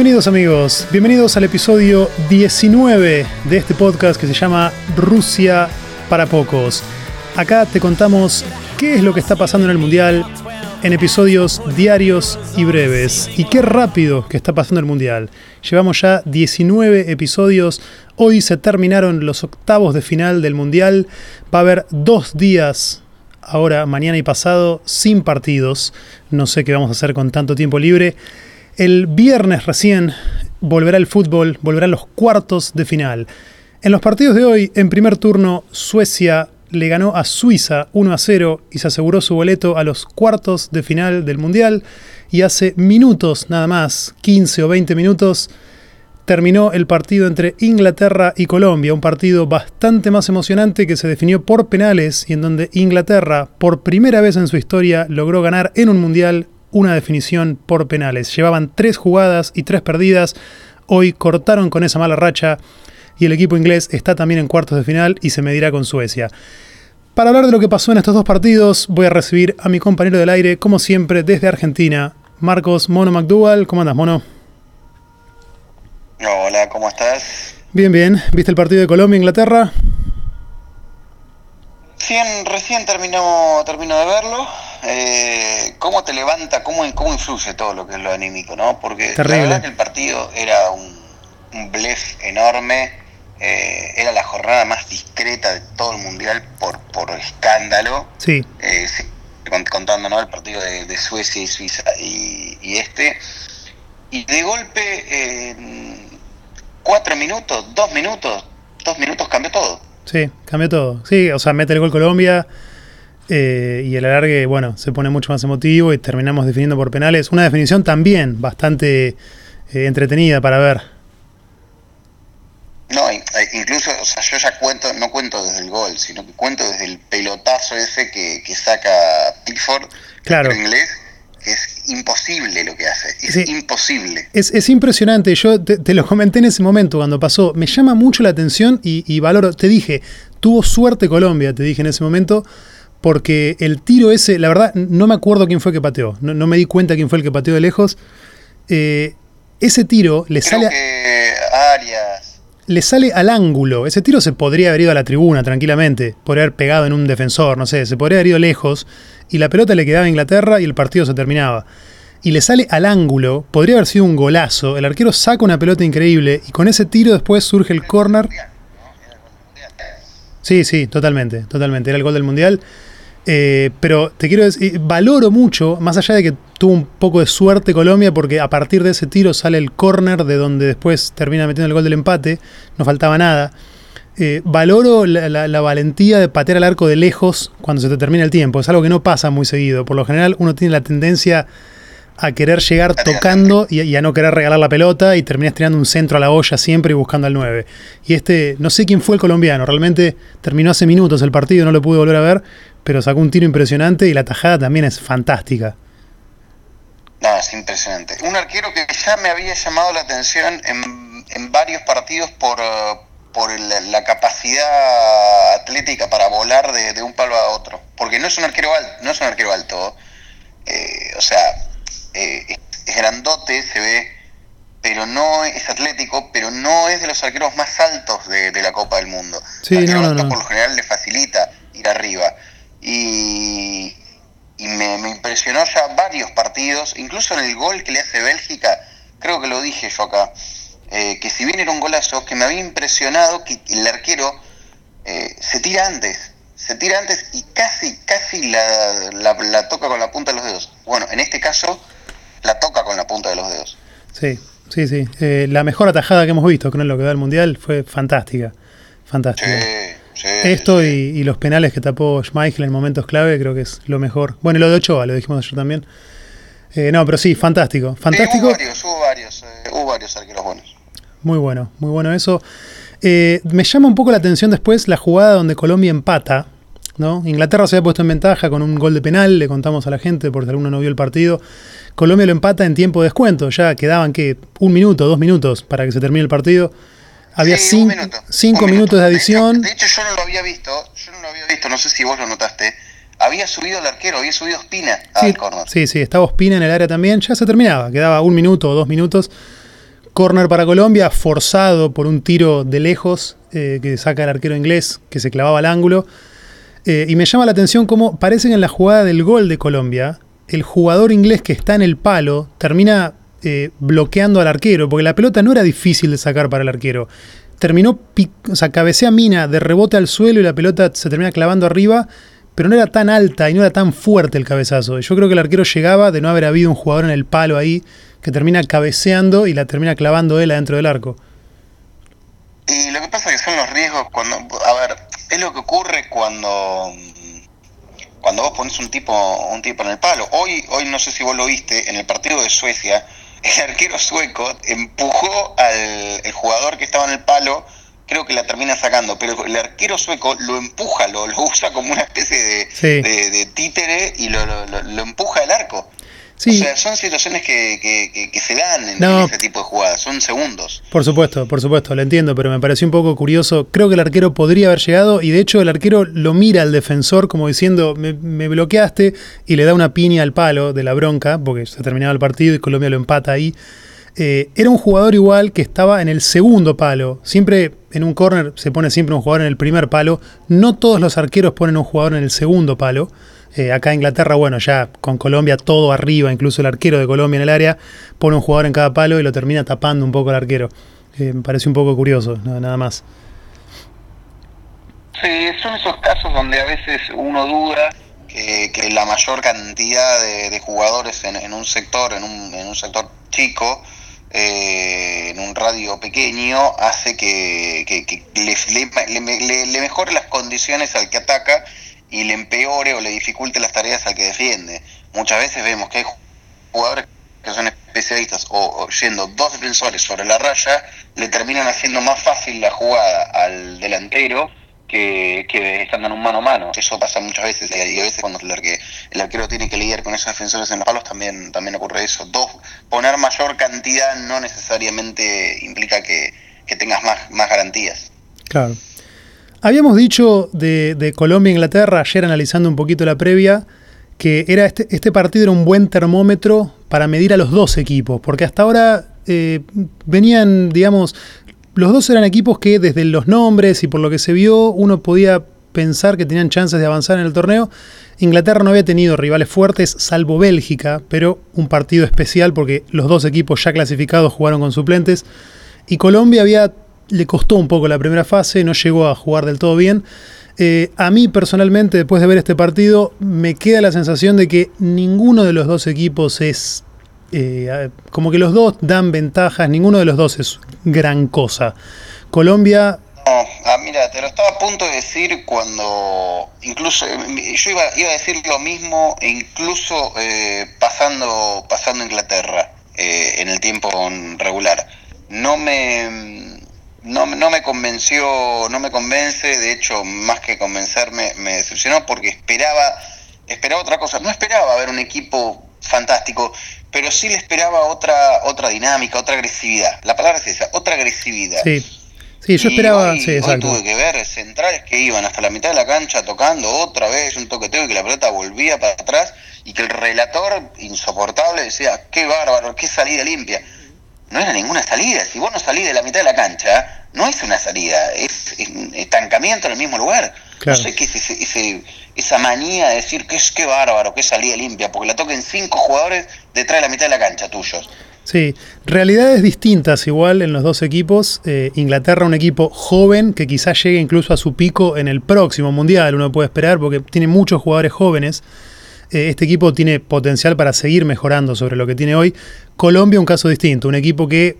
Bienvenidos amigos, bienvenidos al episodio 19 de este podcast que se llama Rusia para pocos. Acá te contamos qué es lo que está pasando en el Mundial en episodios diarios y breves. Y qué rápido que está pasando el Mundial. Llevamos ya 19 episodios. Hoy se terminaron los octavos de final del Mundial. Va a haber dos días, ahora, mañana y pasado, sin partidos. No sé qué vamos a hacer con tanto tiempo libre. El viernes recién volverá el fútbol, volverán los cuartos de final. En los partidos de hoy, en primer turno, Suecia le ganó a Suiza 1 a 0 y se aseguró su boleto a los cuartos de final del Mundial. Y hace minutos nada más, 15 o 20 minutos, terminó el partido entre Inglaterra y Colombia, un partido bastante más emocionante que se definió por penales y en donde Inglaterra, por primera vez en su historia, logró ganar en un Mundial una definición por penales. Llevaban tres jugadas y tres perdidas. Hoy cortaron con esa mala racha y el equipo inglés está también en cuartos de final y se medirá con Suecia. Para hablar de lo que pasó en estos dos partidos, voy a recibir a mi compañero del aire, como siempre, desde Argentina, Marcos Mono McDougall. ¿Cómo andas, Mono? Hola, ¿cómo estás? Bien, bien. ¿Viste el partido de Colombia-Inglaterra? Recién, recién terminó, terminó de verlo. Eh, ¿Cómo te levanta, cómo, cómo influye todo lo que es lo anímico, no? Porque la verdad que el partido era un, un blef enorme eh, era la jornada más discreta de todo el mundial por, por escándalo. Sí. Eh, contando ¿no? el partido de, Suecia y Suiza y, este. Y de golpe, cuatro minutos, dos minutos, dos minutos cambió todo. Sí, cambió todo. Sí, o sea, mete el gol Colombia. Eh, y el alargue, bueno, se pone mucho más emotivo y terminamos definiendo por penales. Una definición también bastante entretenida para ver. No, eh, incluso, o sea, yo ya cuento, no cuento desde el gol, sino que cuento desde el pelotazo ese que, saca Pickford, claro. en inglés, que es imposible lo que hace, es imposible. Es, impresionante, yo te, lo comenté en ese momento cuando pasó, me llama mucho la atención y, valoro, te dije, tuvo suerte Colombia, te dije en ese momento, porque el tiro ese, la verdad, no me acuerdo quién fue que pateó, no, me di cuenta quién fue el que pateó de lejos. Eh, ese tiro le Creo sale... Que Arias le sale al ángulo. Ese tiro se podría haber ido a la tribuna tranquilamente, podría haber pegado en un defensor, no sé, se podría haber ido lejos y la pelota le quedaba a Inglaterra y el partido se terminaba. Y le sale al ángulo, podría haber sido un golazo, el arquero saca una pelota increíble y con ese tiro después surge el córner. Sí, sí, totalmente, totalmente, era el gol del Mundial. Eh, pero te quiero decir, valoro mucho, más allá de que tuvo un poco de suerte Colombia, porque a partir de ese tiro sale el córner de donde después termina metiendo el gol del empate, no faltaba nada. Eh, valoro la, valentía de patear al arco de lejos cuando se te termina el tiempo, es algo que no pasa muy seguido. Por lo general uno tiene la tendencia a querer llegar tocando y, a no querer regalar la pelota y terminas tirando un centro a la olla siempre y buscando al 9. Y este, no sé quién fue el colombiano, realmente terminó hace minutos el partido, no lo pude volver a ver, pero sacó un tiro impresionante y la tajada también es fantástica. No, es impresionante. Un arquero que ya me había llamado la atención en, varios partidos por, eh, por la capacidad atlética para volar de, un palo a otro. Porque no es un arquero alto, no es un arquero alto. Eh, o sea, eh, es grandote, se ve, pero no es atlético, pero no es de los arqueros más altos de, la Copa del Mundo. Sí, no, no, por lo general le facilita ir arriba. Y, me, impresionó ya varios partidos, incluso en el gol que le hace Bélgica, creo que lo dije yo acá, eh, que si bien era un golazo, que me había impresionado que el arquero eh, se tira antes, se tira antes y casi, casi la, la, toca con la punta de los dedos. Bueno, en este caso la toca con la punta de los dedos. Sí, sí, sí. Eh, la mejor atajada que hemos visto con lo que da el Mundial fue fantástica. Fantástica. Esto y, los penales que tapó Schmeichel en momentos clave creo que es lo mejor. Bueno, y lo de Ochoa, lo dijimos ayer también. Eh, no, pero sí, fantástico. Fantástico. hubo varios, hubo varios, eh, hubo varios arqueros buenos. Muy bueno, muy bueno eso. Me llama un poco la atención después la jugada donde Colombia empata. ¿No? Inglaterra se había puesto en ventaja con un gol de penal, le contamos a la gente por si alguno no vio el partido. Colombia lo empata en tiempo de descuento, ya quedaban que un minuto, dos minutos para que se termine el partido. Había cinco, minutos de adición. De hecho, yo no lo había visto, yo no lo había visto, no sé si vos lo notaste. Había subido el arquero, había subido Espina al sí, Sí, sí, estaba Espina en el área también, ya se terminaba, quedaba un minuto o dos minutos. Corner para Colombia, forzado por un tiro de lejos eh, que saca el arquero inglés, que se clavaba al ángulo. Eh, y me llama la atención cómo parece que en la jugada del gol de Colombia, el jugador inglés que está en el palo termina eh, bloqueando al arquero, porque la pelota no era difícil de sacar para el arquero. Terminó, o sea, cabecea Mina de rebote al suelo y la pelota se termina clavando arriba, pero no era tan alta y no era tan fuerte el cabezazo. Yo creo que el arquero llegaba de no haber habido un jugador en el palo ahí que termina cabeceando y la termina clavando él adentro del arco. Y lo que pasa es que son los riesgos cuando, a ver, es lo que ocurre cuando cuando vos pones un tipo un tipo en el palo. Hoy hoy no sé si vos lo viste en el partido de Suecia, el arquero sueco empujó al jugador que estaba en el palo, creo que la termina sacando, pero el arquero sueco lo empuja, lo, lo usa como una especie de, de, títere y lo, lo, lo empuja al arco. O sea, son situaciones que, se dan en, ese tipo de jugadas, son segundos. Por supuesto, por supuesto, lo entiendo, pero me pareció un poco curioso. Creo que el arquero podría haber llegado y de hecho el arquero lo mira al defensor como diciendo, me, bloqueaste y le da una piña al palo de la bronca, porque se terminaba el partido y Colombia lo empata ahí. Eh, era un jugador igual que estaba en el segundo palo. Siempre en un córner se pone siempre un jugador en el primer palo. No todos los arqueros ponen un jugador en el segundo palo. Eh, acá en Inglaterra, bueno, ya con Colombia todo arriba, incluso el arquero de Colombia en el área, pone un jugador en cada palo y lo termina tapando un poco el arquero. Eh, me parece un poco curioso, nada más. Sí, son esos casos donde a veces uno duda que, la mayor cantidad de, jugadores en, un sector, en un, en un sector chico, eh, en un radio pequeño, hace que, le, le mejore las condiciones al que ataca y le empeore o le dificulte las tareas al que defiende. Muchas veces vemos que hay jugadores que son especialistas o, yendo dos defensores sobre la raya, le terminan haciendo más fácil la jugada al delantero que, que estando en un mano a mano. Eso pasa muchas veces y a veces cuando el, el arquero tiene que lidiar con esos defensores en los palos también, también ocurre eso. Dos, poner mayor cantidad no necesariamente implica que, que tengas más, más garantías. Claro. Habíamos dicho de, Colombia-Inglaterra, ayer analizando un poquito la previa, que era este, este, partido era un buen termómetro para medir a los dos equipos, porque hasta ahora eh, venían, digamos, los dos eran equipos que desde los nombres y por lo que se vio, uno podía pensar que tenían chances de avanzar en el torneo. Inglaterra no había tenido rivales fuertes, salvo Bélgica, pero un partido especial porque los dos equipos ya clasificados jugaron con suplentes. Y Colombia había le costó un poco la primera fase, no llegó a jugar del todo bien. Eh, a mí personalmente, después de ver este partido, me queda la sensación de que ninguno de los dos equipos es... Eh, como que los dos dan ventajas, ninguno de los dos es gran cosa. Colombia... No, ah, mira, te lo estaba a punto de decir cuando incluso yo iba, iba a decir lo mismo incluso eh, pasando pasando Inglaterra en el tiempo regular. No me no, no me convenció, no me convence, de hecho, más que convencerme, me decepcionó porque esperaba, esperaba otra cosa. No esperaba ver un equipo fantástico, pero sí le esperaba otra, otra dinámica, otra agresividad. La palabra es esa, otra agresividad. Sí. Sí, yo esperaba. sí, tuve que ver centrales que iban hasta la mitad de la cancha tocando otra vez un toqueteo y que la pelota volvía para atrás y que el relator, insoportable, decía: Qué bárbaro, qué salida limpia no era ninguna salida. Si vos no salís de la mitad de la cancha, no es una salida, es, estancamiento en el mismo lugar. No sé qué es ese, esa manía de decir que es que bárbaro, que salida limpia, porque la toquen cinco jugadores detrás de la mitad de la cancha tuyos. Sí, realidades distintas igual en los dos equipos. Eh, Inglaterra, un equipo joven que quizás llegue incluso a su pico en el próximo mundial, uno puede esperar, porque tiene muchos jugadores jóvenes. Eh, este equipo tiene potencial para seguir mejorando sobre lo que tiene hoy. Colombia, un caso distinto, un equipo que,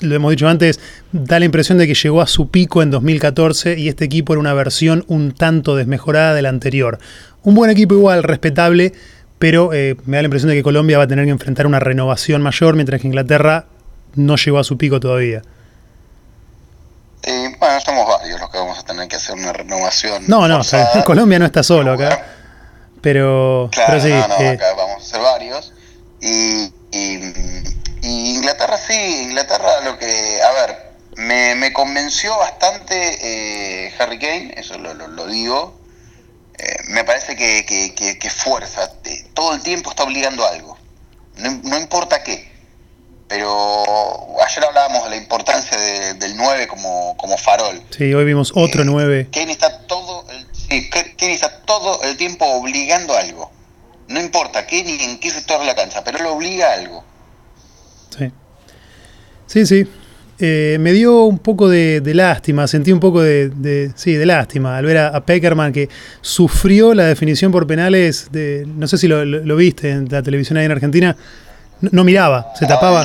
lo hemos dicho antes, da la impresión de que llegó a su pico en 2014 y este equipo era una versión un tanto desmejorada del anterior. Un buen equipo igual, respetable, pero eh, me da la impresión de que Colombia va a tener que enfrentar una renovación mayor, mientras que Inglaterra no llegó a su pico todavía. bueno, somos varios los que vamos a tener que hacer una renovación. No, no, Colombia no está solo acá. Pero, claro, sí. No, no, eh, acá vamos a ser varios. Y, Inglaterra sí, Inglaterra lo que, a ver, me, me convenció bastante eh, Harry Kane, eso lo, lo, digo. Eh, me parece que, que, que, fuerza, todo el tiempo está obligando algo, no, no importa qué. Pero ayer hablábamos de la importancia del 9 como, como farol. Sí, hoy vimos otro 9. Eh, Kenny está todo el, sí, Kenny está todo el tiempo obligando algo. No importa qué ni en qué sector de la cancha, pero lo obliga a algo. Sí. Sí, sí. Eh, me dio un poco de, lástima, sentí un poco de, sí, de lástima al ver a, Peckerman que sufrió la definición por penales de, no sé si lo, viste en la televisión ahí en Argentina, no, miraba, se tapaba.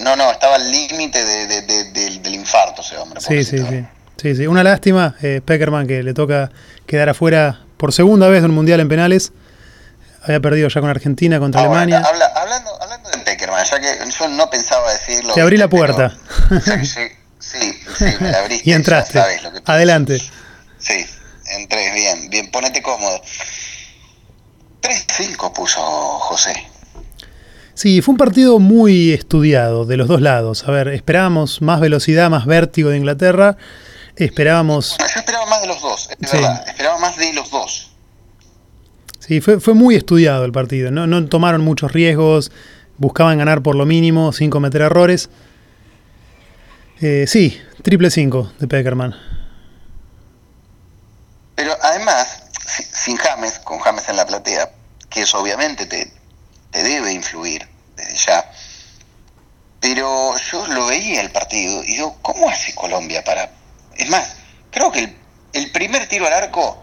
no, no, estaba al límite del infarto ese hombre. Sí, sí, sí, sí, sí, una lástima, eh, Peckerman que le toca quedar afuera por segunda vez de un mundial en penales, había perdido ya con Argentina contra Alemania. hablando, hablando de Peckerman, ya que yo no pensaba decirlo. Te abrí la puerta. sí, sí, sí, me la abriste. y entraste. Adelante. Sí, entré, bien, bien, ponete cómodo. 3-5 puso José. Sí, fue un partido muy estudiado de los dos lados. A ver, esperábamos más velocidad, más vértigo de Inglaterra. Esperábamos. yo esperaba más de los dos, es verdad. Esperaba más de los dos. Sí, fue, fue muy estudiado el partido. No, no tomaron muchos riesgos, buscaban ganar por lo mínimo sin cometer errores. Eh, sí, triple 5 de Peckerman. Pero además, sin James, con James en la platea, que eso obviamente te, te debe influir desde ya. Pero yo lo veía el partido y digo, ¿cómo hace Colombia para...? Es más, creo que el, el primer tiro al arco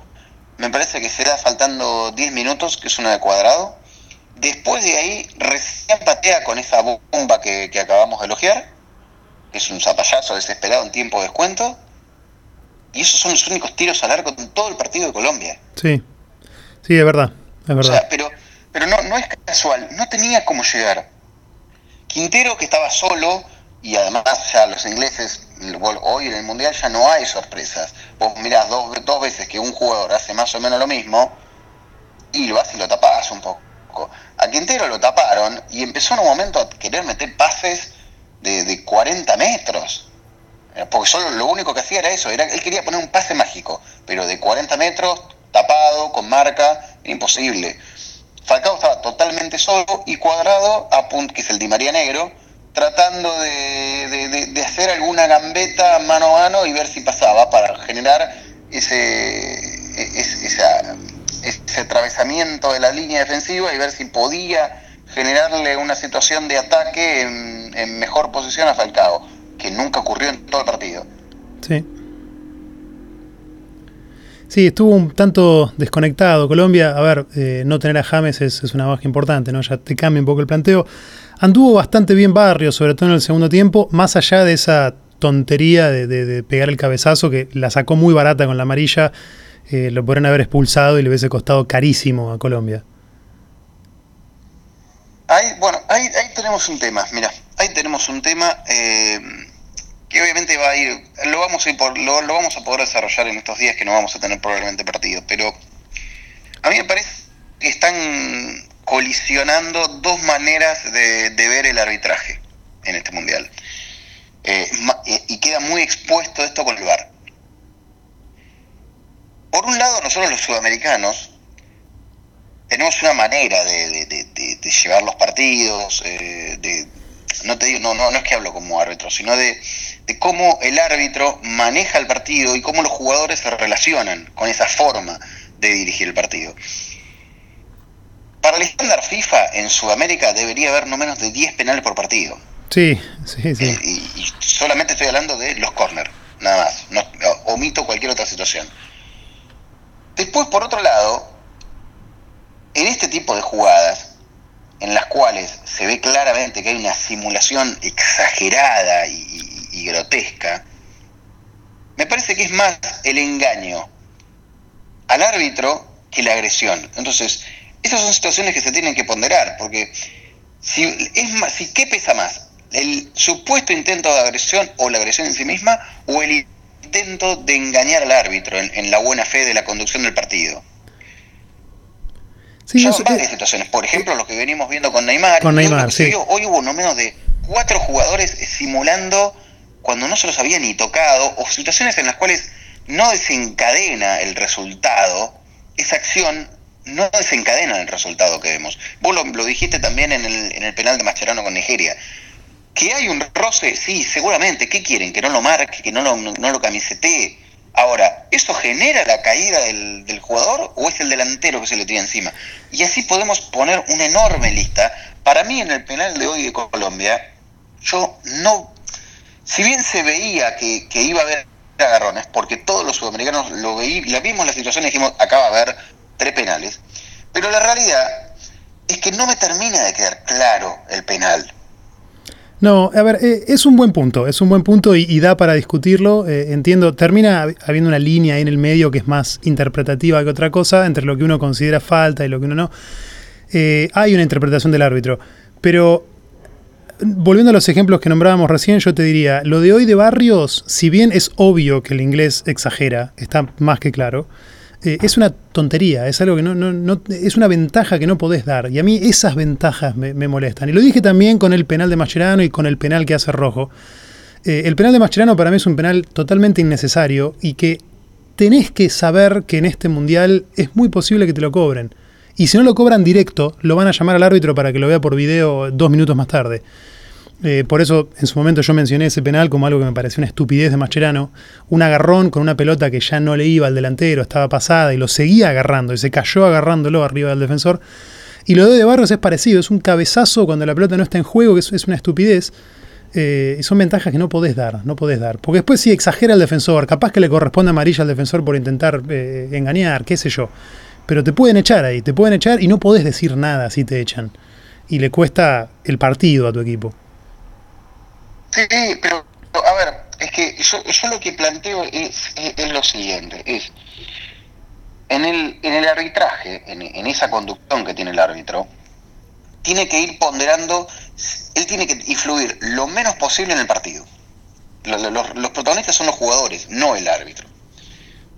me parece que será faltando 10 minutos, que es una de cuadrado. Después de ahí, recién patea con esa bomba que, acabamos de elogiar, que es un zapallazo desesperado en tiempo de descuento. Y esos son los únicos tiros al arco en todo el partido de Colombia. Sí, sí, es verdad, es verdad. pero pero no, no es casual, no tenía cómo llegar. Quintero, que estaba solo, y además ya los ingleses hoy en el Mundial ya no hay sorpresas. Vos mirás dos, dos veces que un jugador hace más o menos lo mismo y lo vas y lo tapás un poco. A Quintero lo taparon y empezó en un momento a querer meter pases de, de 40 metros. Eh, porque solo lo único que hacía era eso, era, él quería poner un pase mágico, pero de 40 metros, tapado, con marca, imposible. Falcao estaba totalmente solo y cuadrado, a que es el Di María Negro, tratando de, hacer alguna gambeta mano a mano y ver si pasaba para generar ese, ese, ese atravesamiento de la línea defensiva y ver si podía generarle una situación de ataque en, mejor posición a Falcao, que nunca ocurrió en todo el partido. Sí. Sí, estuvo un tanto desconectado. Colombia, a ver, eh, no tener a James es, es, una baja importante, ¿no? Ya te cambia un poco el planteo. Anduvo bastante bien Barrio, sobre todo en el segundo tiempo, más allá de esa tontería de, pegar el cabezazo que la sacó muy barata con la amarilla, eh, lo podrían haber expulsado y le hubiese costado carísimo a Colombia. Ahí, bueno, ahí, tenemos un tema, mira, ahí tenemos un tema eh, que obviamente va a ir, lo vamos a, ir por, lo, lo vamos a poder desarrollar en estos días que no vamos a tener probablemente partido, pero a mí me parece que están colisionando dos maneras de, ver el arbitraje en este mundial. Eh, eh, y queda muy expuesto esto con el VAR. Por un lado, nosotros los sudamericanos tenemos una manera de, llevar los partidos, eh, de, no, te digo, no, no, no es que hablo como árbitro, sino de, cómo el árbitro maneja el partido y cómo los jugadores se relacionan con esa forma de dirigir el partido. Para el estándar FIFA en Sudamérica debería haber no menos de 10 penales por partido. Sí, sí, sí. Eh, y, solamente estoy hablando de los corners, nada más. No, omito cualquier otra situación. Después, por otro lado, en este tipo de jugadas, en las cuales se ve claramente que hay una simulación exagerada y, y grotesca, me parece que es más el engaño al árbitro que la agresión. Entonces, esas son situaciones que se tienen que ponderar, porque si es más, si qué pesa más, el supuesto intento de agresión o la agresión en sí misma, o el intento de engañar al árbitro en, la buena fe de la conducción del partido. Sí, son varias situaciones. Por ejemplo, lo que venimos viendo con Neymar. Con Neymar, sí. hoy hubo no menos de cuatro jugadores simulando cuando no se los había ni tocado, o situaciones en las cuales no desencadena el resultado, esa acción no desencadenan el resultado que vemos. Vos lo, dijiste también en el, en el penal de Mascherano con Nigeria. ¿Que hay un roce? Sí, seguramente. ¿Qué quieren? ¿Que no lo marque? ¿Que no lo, no lo camisetee? Ahora, ¿eso genera la caída del, del, jugador o es el delantero que se le tira encima? Y así podemos poner una enorme lista. Para mí, en el penal de hoy de Colombia, yo no. Si bien se veía que, que iba a haber agarrones, porque todos los sudamericanos lo, veí, la vimos la situación y dijimos, acá va a haber tres penales. Pero la realidad es que no me termina de quedar claro el penal. No, a ver, eh, es un buen punto, es un buen punto y, da para discutirlo. Eh, entiendo, termina habiendo una línea ahí en el medio que es más interpretativa que otra cosa, entre lo que uno considera falta y lo que uno no. Eh, hay una interpretación del árbitro, pero volviendo a los ejemplos que nombrábamos recién, yo te diría, lo de hoy de Barrios, si bien es obvio que el inglés exagera, está más que claro, eh, es una tontería, es algo que no, no, es una ventaja que no podés dar. Y a mí esas ventajas me, molestan. Y lo dije también con el penal de Mascherano y con el penal que hace Rojo. Eh, el penal de Mascherano para mí es un penal totalmente innecesario y que tenés que saber que en este mundial es muy posible que te lo cobren. Y si no lo cobran directo, lo van a llamar al árbitro para que lo vea por video dos minutos más tarde. Eh, por eso en su momento yo mencioné ese penal como algo que me pareció una estupidez de Mascherano. Un agarrón con una pelota que ya no le iba al delantero, estaba pasada y lo seguía agarrando y se cayó agarrándolo arriba del defensor. Y lo de Barros es parecido, es un cabezazo cuando la pelota no está en juego, que es, una estupidez. Eh, y son ventajas que no podés dar, no podés dar. Porque después si exagera el defensor, capaz que le corresponde amarilla al defensor por intentar eh, engañar, qué sé yo. Pero te pueden echar ahí, te pueden echar y no podés decir nada si te echan. Y le cuesta el partido a tu equipo. Sí, pero a ver, es que yo, yo lo que planteo es, es, lo siguiente, es en el, en el arbitraje, en, en, esa conducción que tiene el árbitro, tiene que ir ponderando, él tiene que influir lo menos posible en el partido. Los, los, los protagonistas son los jugadores, no el árbitro.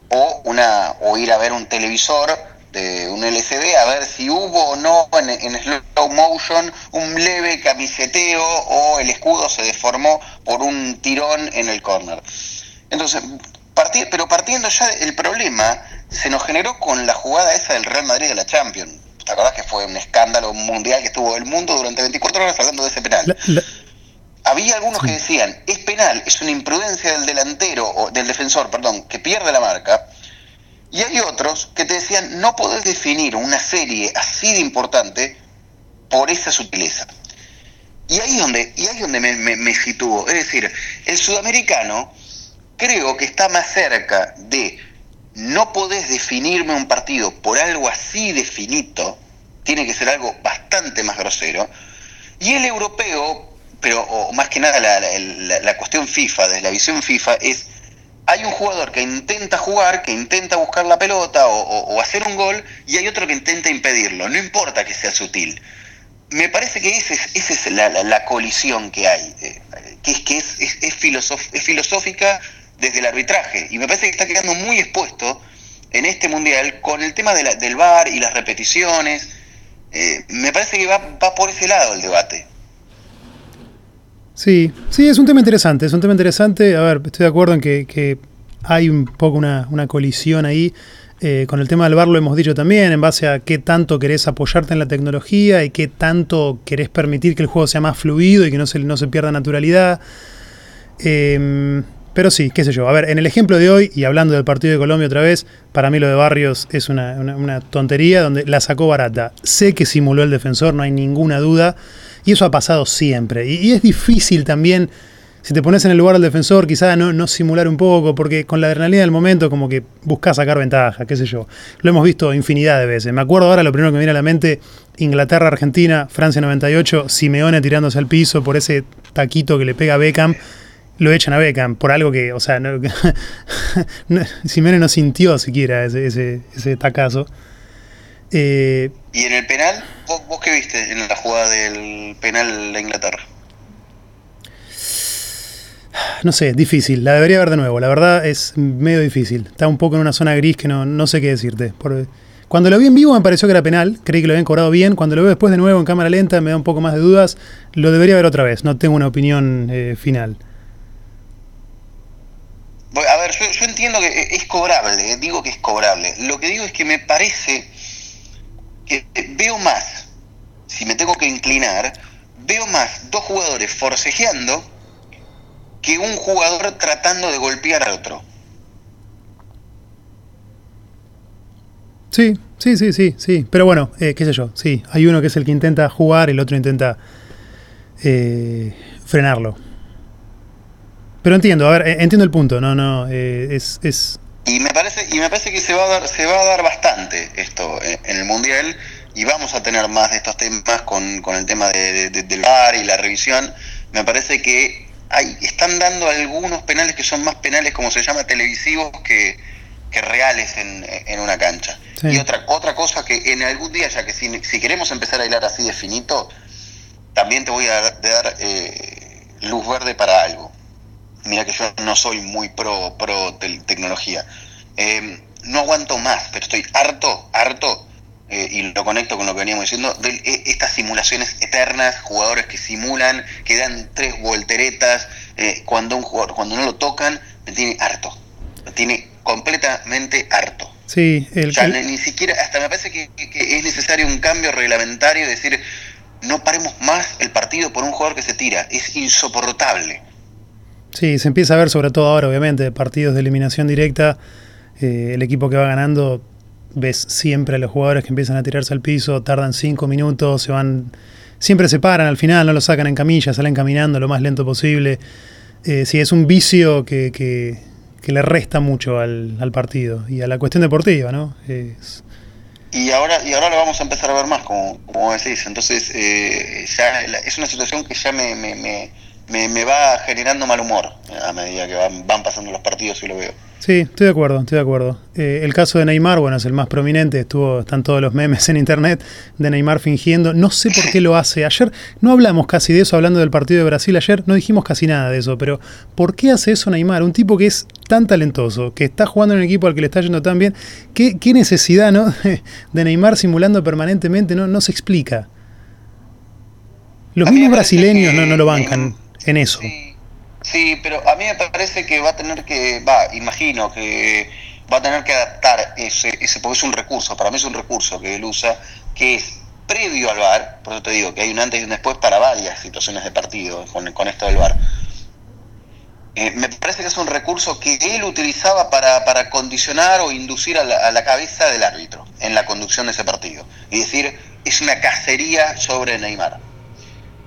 O, una, o ir a ver un televisor de un LCD a ver si hubo o no en, slow motion un leve camiseteo o el escudo se deformó por un tirón en el corner. Entonces, pero partiendo ya el problema se nos generó con la jugada esa del Real Madrid de la Champions. ¿Te acordás que fue un escándalo mundial que estuvo el mundo durante 24 horas hablando de ese penal? Había algunos que decían, es penal, es una imprudencia del delantero, o del defensor, perdón, que pierde la marca y hay otros que te decían, no podés definir una serie así de importante por esa sutileza. Y ahí donde, y ahí donde me, me, sitúo. Es decir, el sudamericano creo que está más cerca de no podés definirme un partido por algo así de finito, tiene que ser algo bastante más grosero. Y el europeo, pero o más que nada la, la cuestión FIFA, desde la visión FIFA, es hay un jugador que intenta jugar, que intenta buscar la pelota o, hacer un gol, y hay otro que intenta impedirlo, no importa que sea sutil. Me parece que esa es, esa es la, colisión que hay, eh, que, es, que es, es, filosófica desde el arbitraje, y me parece que está quedando muy expuesto en este mundial con el tema del VAR y las repeticiones. Eh, me parece que va por ese lado el debate. Sí, sí, es un tema interesante, es un tema interesante. A ver, estoy de acuerdo en que, hay un poco una, colisión ahí. Eh, con el tema del bar lo hemos dicho también, en base a qué tanto querés apoyarte en la tecnología y qué tanto querés permitir que el juego sea más fluido y que no se, no se pierda naturalidad. Em, pero sí, qué sé yo. A ver, en el ejemplo de hoy, y hablando del partido de Colombia otra vez, para mí lo de Barrios es una, una tontería donde la sacó barata. Sé que simuló el defensor, no hay ninguna duda. Y eso ha pasado siempre. Y, es difícil también, si te pones en el lugar del defensor, quizá no, no, simular un poco, porque con la adrenalina del momento como que buscas sacar ventaja, qué sé yo. Lo hemos visto infinidad de veces. Me acuerdo ahora, lo primero que me viene a la mente, Inglaterra, Argentina, Francia 98, Simeone tirándose al piso por ese taquito que le pega a Beckham lo echan a Beckham por algo que, o sea, Simeone no sintió siquiera ese, ese tacazo. Eh, ¿Y en el penal? ¿Vos, qué viste en la jugada del penal de Inglaterra? No sé, difícil. La debería ver de nuevo. La verdad es medio difícil. Está un poco en una zona gris que no, no sé qué decirte. cuando lo vi en vivo me pareció que era penal. Creí que lo habían cobrado bien. Cuando lo veo después de nuevo en cámara lenta me da un poco más de dudas. Lo debería ver otra vez. No tengo una opinión eh, final. A ver, yo, yo entiendo que es cobrable. Digo que es cobrable. Lo que digo es que me parece veo más, si me tengo que inclinar, veo más dos jugadores forcejeando que un jugador tratando de golpear al otro. Sí, sí, sí, sí, sí. Pero bueno, eh, qué sé yo, sí. Hay uno que es el que intenta jugar y el otro intenta eh, frenarlo. Pero entiendo, a ver, eh, entiendo el punto, no, no, es, es, Y me parece, y me parece que se va a dar, se va a dar bastante esto en el mundial y vamos a tener más de estos temas con, con el tema de, del VAR y la revisión. Me parece que hay, están dando algunos penales que son más penales, como se llama, televisivos que, que reales en, en una cancha. Y otra, otra cosa que en algún día, ya que si, si queremos empezar a hilar así de finito, también te voy a dar eh, luz verde para algo. Mira que yo no soy muy pro, pro tecnología. Eh, no aguanto más, pero estoy harto, harto, eh, y lo conecto con lo que veníamos diciendo, de estas simulaciones eternas, jugadores que simulan, que dan tres volteretas, cuando un jugador, cuando no lo tocan, me tiene harto, me tiene completamente harto. Sí, el, ni, siquiera, hasta me parece que, que, es necesario un cambio reglamentario, decir, no paremos más el partido por un jugador que se tira. Es insoportable. Sí, se empieza a ver sobre todo ahora, obviamente, partidos de eliminación directa. Eh, el equipo que va ganando, ves siempre a los jugadores que empiezan a tirarse al piso, tardan cinco minutos, se van, siempre se paran al final, no lo sacan en camilla, salen caminando lo más lento posible. Eh, sí, es un vicio que, que, le resta mucho al, al, partido y a la cuestión deportiva, ¿no? Es, y ahora y ahora lo vamos a empezar a ver más, como, como decís. Entonces, eh, ya es una situación que ya me, me, me, me, va generando mal humor a medida que van, van pasando los partidos y lo veo. Sí, estoy de acuerdo, estoy de acuerdo. Eh, el caso de Neymar, bueno, es el más prominente, estuvo, están todos los memes en internet de Neymar fingiendo. No sé por qué lo hace. Ayer no hablamos casi de eso, hablando del partido de Brasil ayer, no dijimos casi nada de eso, pero ¿por qué hace eso Neymar? Un tipo que es tan talentoso, que está jugando en un equipo al que le está yendo tan bien. ¿Qué, qué necesidad ¿no? de Neymar simulando permanentemente? No, no se explica. Los mismos brasileños no, no lo bancan en eso. Sí, pero a mí me parece que va a tener que, va, imagino que va a tener que adaptar ese, ese, porque es un recurso, para mí es un recurso que él usa, que es previo al VAR, por eso te digo que hay un antes y un después para varias situaciones de partido con, con esto del VAR. Eh, me parece que es un recurso que él utilizaba para, para condicionar o inducir a la, a la, cabeza del árbitro en la conducción de ese partido. Y decir, es una cacería sobre Neymar.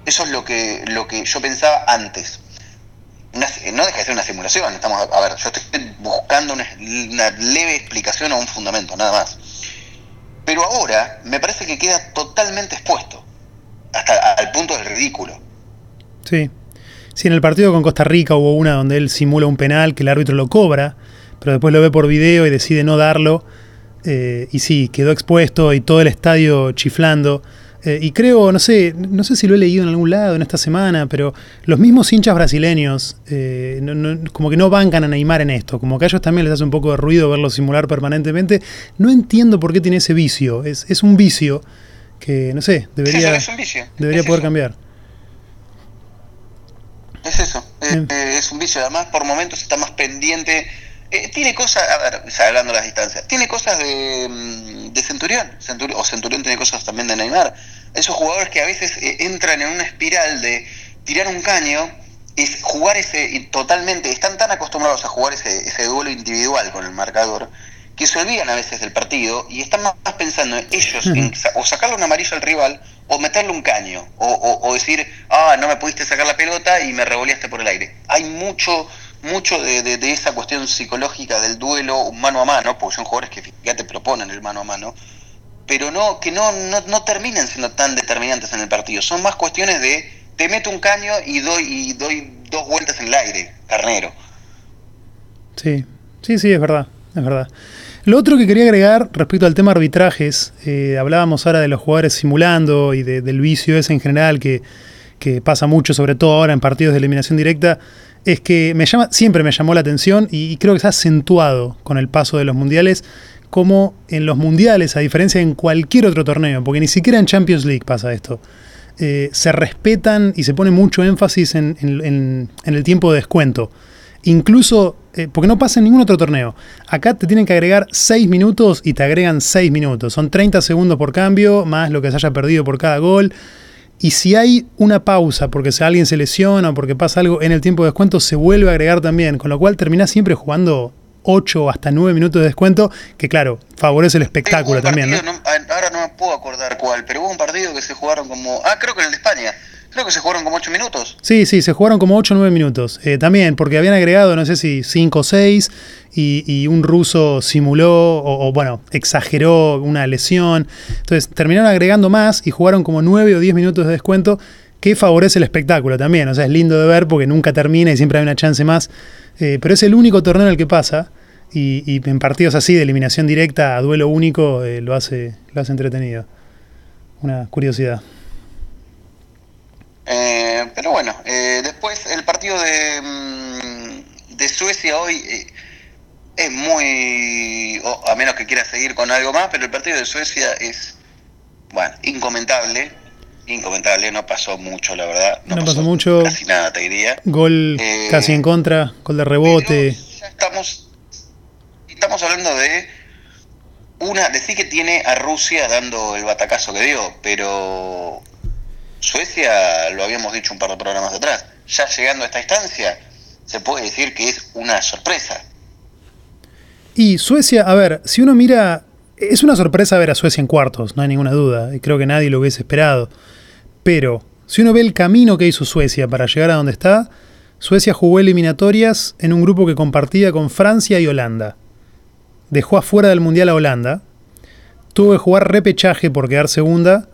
Eso es lo que, lo que yo pensaba antes no deja de ser una simulación. Estamos, a, ver, yo estoy buscando una, leve explicación o un fundamento, nada más. Pero ahora me parece que queda totalmente expuesto, hasta al punto del ridículo. Sí. Sí, en el partido con Costa Rica hubo una donde él simula un penal que el árbitro lo cobra, pero después lo ve por video y decide no darlo. Eh, y sí, quedó expuesto y todo el estadio chiflando. Eh, y creo, no sé, no sé si lo he leído en algún lado en esta semana, pero los mismos hinchas brasileños eh, como que no bancan a Neymar en esto, como que a ellos también les hace un poco de ruido verlo simular permanentemente. No entiendo por qué tiene ese vicio, es, es un vicio que, no sé, debería, debería poder cambiar. Es eso, eh, es un vicio, además por momentos está más pendiente tiene cosas, a ver, hablando de las distancias, tiene cosas de, mm, de Centurión, o Centurión tiene cosas también de Neymar. Esos jugadores que a veces eh, entran en una espiral de tirar un caño es jugar ese totalmente, están tan acostumbrados a jugar ese, ese duelo individual con el marcador que se olvidan a veces del partido y están más, pensando en ellos, en, o sacarle un amarillo al rival o meterle un caño o, o, decir, ah, no me pudiste sacar la pelota y me revoleaste por el aire. Hay mucho mucho de, de, esa cuestión psicológica del duelo mano a mano, porque son jugadores que ya te proponen el mano a mano, pero no que no, no, no terminen siendo tan determinantes en el partido. Son más cuestiones de te meto un caño y doy y doy dos vueltas en el aire, carnero. Sí, sí, sí, es verdad, es verdad. Lo otro que quería agregar respecto al tema arbitrajes, eh, hablábamos ahora de los jugadores simulando y de, del vicio ese en general que, que, pasa mucho, sobre todo ahora en partidos de eliminación directa, es que me llama, siempre me llamó la atención y, creo que se ha acentuado con el paso de los mundiales como en los mundiales, a diferencia de en cualquier otro torneo, porque ni siquiera en Champions League pasa esto. Eh, se respetan y se pone mucho énfasis en, el tiempo de descuento. Incluso, eh, porque no pasa en ningún otro torneo. Acá te tienen que agregar 6 minutos y te agregan 6 minutos. Son 30 segundos por cambio, más lo que se haya perdido por cada gol. Y si hay una pausa porque alguien se lesiona o porque pasa algo en el tiempo de descuento, se vuelve a agregar también, con lo cual terminás siempre jugando 8 hasta 9 minutos de descuento, que claro, favorece el espectáculo también. ¿no? ahora no me puedo acordar cuál, pero hubo un partido que se jugaron como... Ah, creo que el de España. Creo que se jugaron como 8 minutos. Sí, sí, se jugaron como 8 o 9 minutos. Eh, también, porque habían agregado, no sé si 5 o 6, y, un ruso simuló, o, bueno, exageró una lesión. Entonces terminaron agregando más y jugaron como 9 o 10 minutos de descuento, que favorece el espectáculo también. O sea, es lindo de ver porque nunca termina y siempre hay una chance más. Eh, pero es el único torneo en el que pasa. Y, en partidos así de eliminación directa a duelo único eh, lo, hace, lo hace entretenido. Una curiosidad. Eh, pero bueno, después el partido de, mm, de Suecia hoy es muy, a menos que quiera seguir con algo más, pero el partido de Suecia es, bueno, incomentable, incomentable, no pasó mucho, la verdad. No, pasó, mucho. Casi nada, te diría. Gol eh, casi en contra, gol de rebote. Ya estamos, estamos hablando de una, decir que tiene a Rusia dando el batacazo que dio, pero Suecia, lo habíamos dicho un par de programas atrás, ya llegando a esta instancia, se puede decir que es una sorpresa. Y Suecia, a ver, si uno mira, es una sorpresa ver a Suecia en cuartos, no hay ninguna duda, y creo que nadie lo hubiese esperado. Pero, si uno ve el camino que hizo Suecia para llegar a donde está, Suecia jugó eliminatorias en un grupo que compartía con Francia y Holanda. Dejó afuera del Mundial a Holanda. Tuvo que jugar repechaje por quedar segunda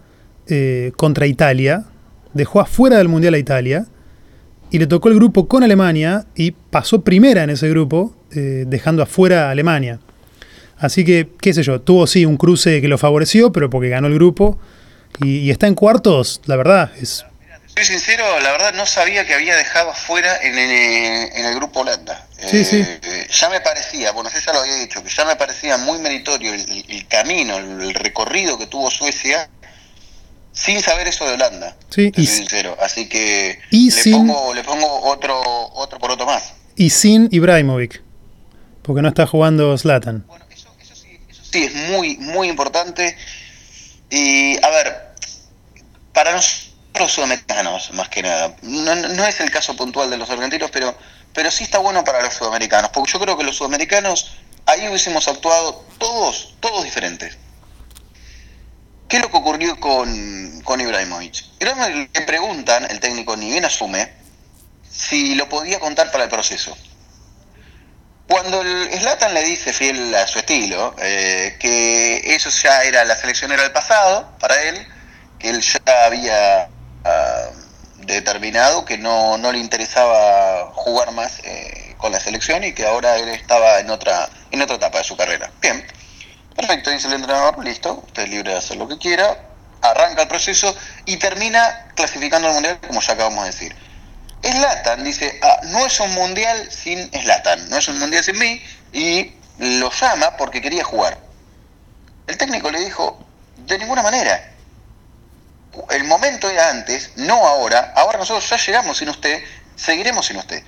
eh, contra Italia. Dejó afuera del Mundial a Italia. Y le tocó el grupo con Alemania y pasó primera en ese grupo eh, dejando afuera a Alemania. Así que, qué sé yo, tuvo sí un cruce que lo favoreció, pero porque ganó el grupo. Y, está en cuartos, la verdad. es Soy sincero, la verdad no sabía que había dejado afuera en el, grupo Holanda. Sí, sí. Eh, ya me parecía, bueno, yo ya lo había dicho, que ya me parecía muy meritorio el, camino, el, recorrido que tuvo Suecia sin saber eso de Holanda. Sí, sincero. Así que le, pongo, le pongo otro, otro por otro más. Y sin Ibrahimovic porque no está jugando Slatan. Bueno, eso, sí, sí, es muy, muy importante. Y a ver, para nosotros los sudamericanos, más que nada, no, es el caso puntual de los argentinos, pero, pero sí está bueno para los sudamericanos, porque yo creo que los sudamericanos ahí hubiésemos actuado todos, todos diferentes. ¿Qué es lo que ocurrió con, con Ibrahimovic? Ibrahimovic le preguntan, el técnico ni bien asume, si lo podía contar para el proceso. Cuando el Slatan le dice, fiel a su estilo, eh, que eso ya era, la selección era el pasado para él, que él ya había ah, determinado que no, no, le interesaba jugar más eh, con la selección y que ahora él estaba en otra, en otra etapa de su carrera. Bien, perfecto, dice el entrenador, listo, usted es libre de hacer lo que quiera, arranca el proceso y termina clasificando al Mundial, como ya acabamos de decir. Slatan dice, ah, no es un mundial sin Slatan, no es un mundial sin mí, y lo llama porque quería jugar. El técnico le dijo, de ninguna manera. El momento era antes, no ahora. Ahora nosotros ya llegamos sin usted, seguiremos sin usted.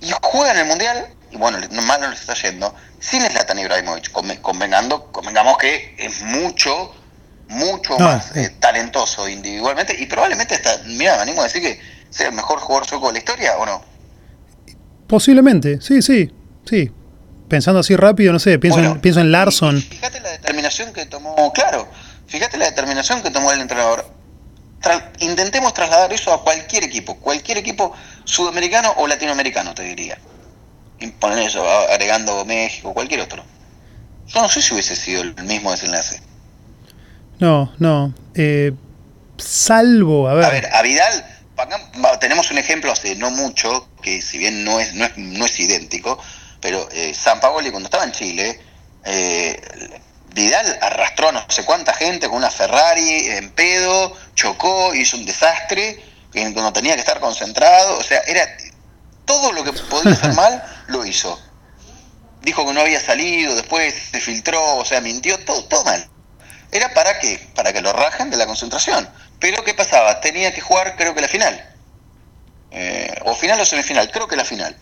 Y juega en el mundial, y bueno, mal no les está yendo, sin Slatan Ibrahimovic, convengando, convengamos que es mucho, mucho más eh, talentoso individualmente, y probablemente hasta, mira, me animo a decir que sea el mejor jugador sueco de la historia o no? Posiblemente, sí, sí, sí. Pensando así rápido, no sé, pienso, en, pienso en Larson. Fíjate la determinación que tomó, claro, fíjate la determinación que tomó el entrenador. intentemos trasladar eso a cualquier equipo, cualquier equipo sudamericano o latinoamericano, te diría. Poner eso, agregando México, cualquier otro. Yo no sé si hubiese sido el mismo desenlace. No, no. Eh, salvo, a ver. A ver, a Vidal tenemos un ejemplo hace no mucho, que si bien no es, no es, no es idéntico, pero eh, San Paoli cuando estaba en Chile, eh, Vidal arrastró a no sé cuánta gente con una Ferrari en pedo, chocó, hizo un desastre, no tenía que estar concentrado, o sea, era todo lo que podía hacer mal, lo hizo. Dijo que no había salido, después se filtró, o sea, mintió, todo, todo mal. Era para qué? Para que lo rajen de la concentración. Pero ¿qué pasaba? Tenía que jugar creo que la final. Eh, o final o semifinal, creo que la final.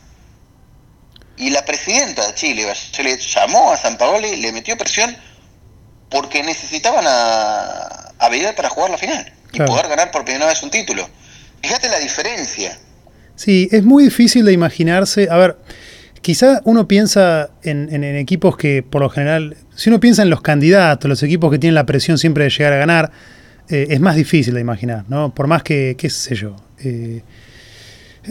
Y la presidenta de Chile, se le llamó a San Paoli, le metió presión porque necesitaban a, a Vidal para jugar la final. y poder ganar por primera vez un título. Fíjate la diferencia. Sí, es muy difícil de imaginarse. A ver, quizá uno piensa en, equipos que, por lo general, si uno piensa en los candidatos, los equipos que tienen la presión siempre de llegar a ganar, eh, es más difícil de imaginar, ¿no? Por más que, qué sé yo. Eh,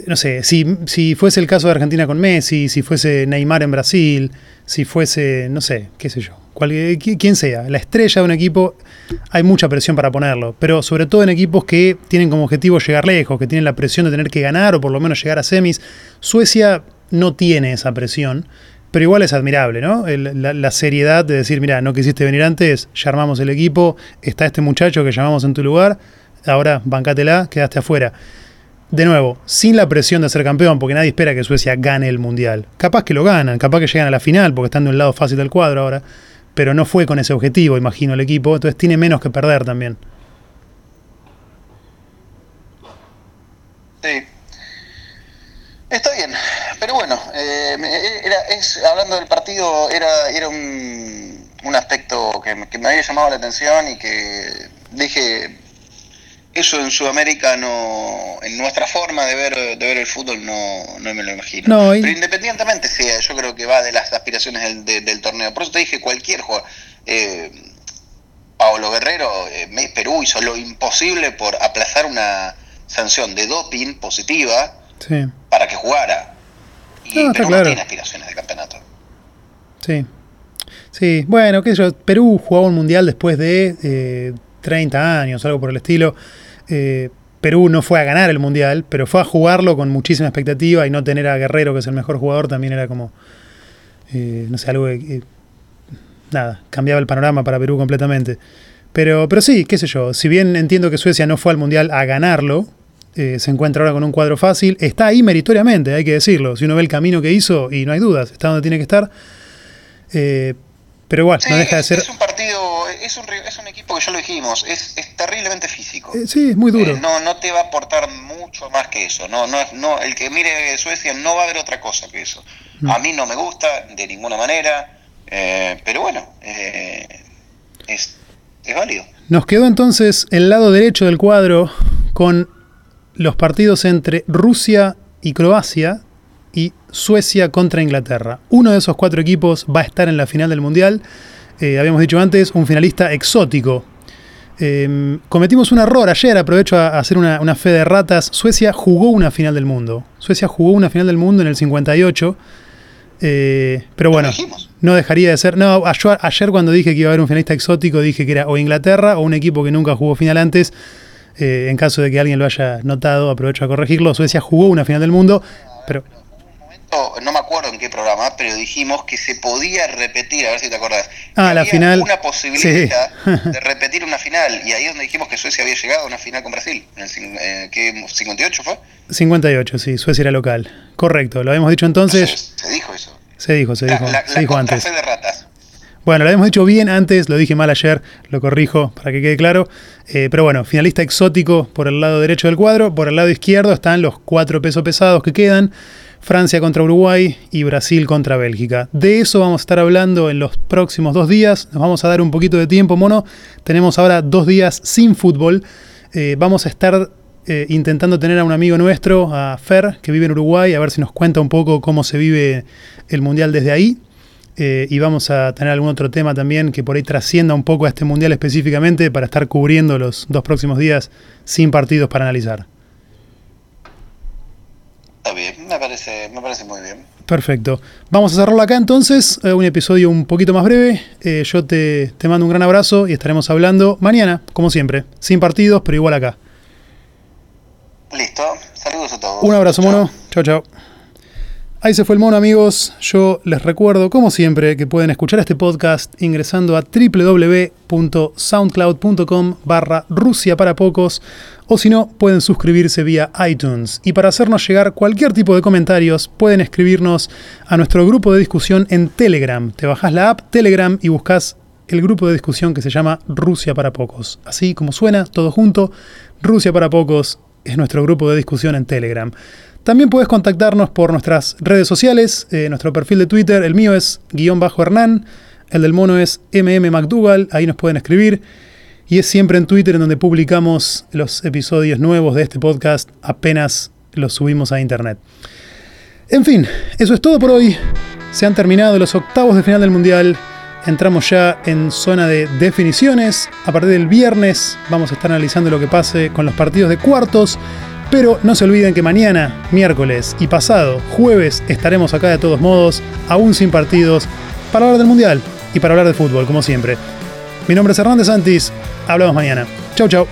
no sé, si, si, fuese el caso de Argentina con Messi, si fuese Neymar en Brasil, si fuese, no sé, qué sé yo, quien sea, la estrella de un equipo, hay mucha presión para ponerlo, pero sobre todo en equipos que tienen como objetivo llegar lejos, que tienen la presión de tener que ganar o por lo menos llegar a semis. Suecia no tiene esa presión, pero igual es admirable, ¿no? la, seriedad de decir, mira, no quisiste venir antes, ya armamos el equipo, está este muchacho que llamamos en tu lugar, ahora bancátela, quedaste afuera. De nuevo, sin la presión de ser campeón, porque nadie espera que Suecia gane el mundial. Capaz que lo ganan, capaz que llegan a la final, porque están de un lado fácil del cuadro ahora pero no fue con ese objetivo, imagino, el equipo, entonces tiene menos que perder también. Sí. Está bien, pero bueno, eh, era, es, hablando del partido, era, era un, un aspecto que, que me había llamado la atención y que dije, eso en Sudamérica no, en nuestra forma de ver, de ver el fútbol no, no me lo imagino. Pero independientemente sea, yo creo que va de las aspiraciones del, del, torneo. Por eso te dije, cualquier jugador. Eh, Pablo Guerrero, eh, Perú hizo lo imposible por aplazar una sanción de doping positiva para que jugara. Y Perú no tiene aspiraciones de campeonato. Sí. Sí, bueno, qué sé yo, Perú jugaba un mundial después de eh, 30 años, algo por el estilo. Eh, Perú no fue a ganar el Mundial, pero fue a jugarlo con muchísima expectativa y no tener a Guerrero, que es el mejor jugador, también era como, eh, no sé, algo que, nada, cambiaba el panorama para Perú completamente. Pero, pero sí, qué sé yo, si bien entiendo que Suecia no fue al Mundial a ganarlo, eh, se encuentra ahora con un cuadro fácil, está ahí meritoriamente, hay que decirlo, si uno ve el camino que hizo, y no hay dudas, está donde tiene que estar. pero igual, no deja de ser... Es un partido, es un, es un equipo que ya lo dijimos, es, terriblemente físico. Eh, sí, es muy duro. Eh, no, no te va a aportar mucho más que eso. No, no, no, el que mire Suecia no va a ver otra cosa que eso. A mí no me gusta de ninguna manera, eh, pero bueno, es, es válido. Nos quedó entonces el lado derecho del cuadro con los partidos entre Rusia y Croacia y Suecia contra Inglaterra. Uno de esos cuatro equipos va a estar en la final del Mundial. habíamos dicho antes, un finalista exótico Em, cometimos un error ayer, aprovecho a, hacer una, fe de ratas. Suecia jugó una final del mundo. Suecia jugó una final del mundo en el 58. Eh, pero bueno, no dejaría de ser. No, ayer, cuando dije que iba a haber un finalista exótico, dije que era o Inglaterra o un equipo que nunca jugó final antes. Eh, en caso de que alguien lo haya notado, aprovecho a corregirlo. Suecia jugó una final del mundo, pero no me acuerdo en qué programa, pero dijimos que se podía repetir, a ver si te acordás. Ah, la final. Una posibilidad de repetir una final, y ahí es donde dijimos que Suecia había llegado a una final con Brasil. ¿En el, eh, ¿qué, 58 fue? 58, sí, Suecia era local. Correcto, lo habíamos dicho entonces. se dijo eso. Se dijo, se dijo, se dijo antes. de ratas. Bueno, lo habíamos dicho bien antes, lo dije mal ayer, lo corrijo para que quede claro. Eh, pero bueno, finalista exótico por el lado derecho del cuadro. Por el lado izquierdo están los cuatro pesos pesados que quedan. Francia contra Uruguay y Brasil contra Bélgica. De eso vamos a estar hablando en los próximos dos días. Nos vamos a dar un poquito de tiempo, mono. Tenemos ahora dos días sin fútbol. Eh, vamos a estar eh, intentando tener a un amigo nuestro, a Fer, que vive en Uruguay, a ver si nos cuenta un poco cómo se vive el Mundial desde ahí. Eh, y vamos a tener algún otro tema también que por ahí trascienda un poco a este Mundial específicamente para estar cubriendo los dos próximos días sin partidos para analizar. Está bien, me parece, me parece muy bien. Perfecto. Vamos a cerrarlo acá entonces, eh, un episodio un poquito más breve. Eh, yo te, te mando un gran abrazo y estaremos hablando mañana, como siempre. Sin partidos, pero igual acá. Listo. Saludos a todos. Un abrazo, mono. Chao, chao. Ahí se fue el mono, amigos. Yo les recuerdo, como siempre, que pueden escuchar este podcast ingresando a www.soundcloud.com barra Rusia para pocos o si no, pueden suscribirse vía iTunes. Y para hacernos llegar cualquier tipo de comentarios, pueden escribirnos a nuestro grupo de discusión en Telegram. Te bajas la app Telegram y buscas el grupo de discusión que se llama Rusia para pocos. Así como suena, todo junto, Rusia para pocos es nuestro grupo de discusión en Telegram. También puedes contactarnos por nuestras redes sociales, eh, nuestro perfil de Twitter, el mío es guion bajo Hernán, el del mono es MM McDougall, ahí nos pueden escribir. y es siempre en Twitter en donde publicamos los episodios nuevos de este podcast apenas los subimos a internet. En fin, eso es todo por hoy. Se han terminado los octavos de final del Mundial. Entramos ya en zona de definiciones. A partir del viernes vamos a estar analizando lo que pase con los partidos de cuartos. Pero no se olviden que mañana, miércoles y pasado, jueves, estaremos acá de todos modos, aún sin partidos, para hablar del Mundial y para hablar de fútbol, como siempre. Mi nombre es Hernández Santis. Hablamos mañana. Chau, chau.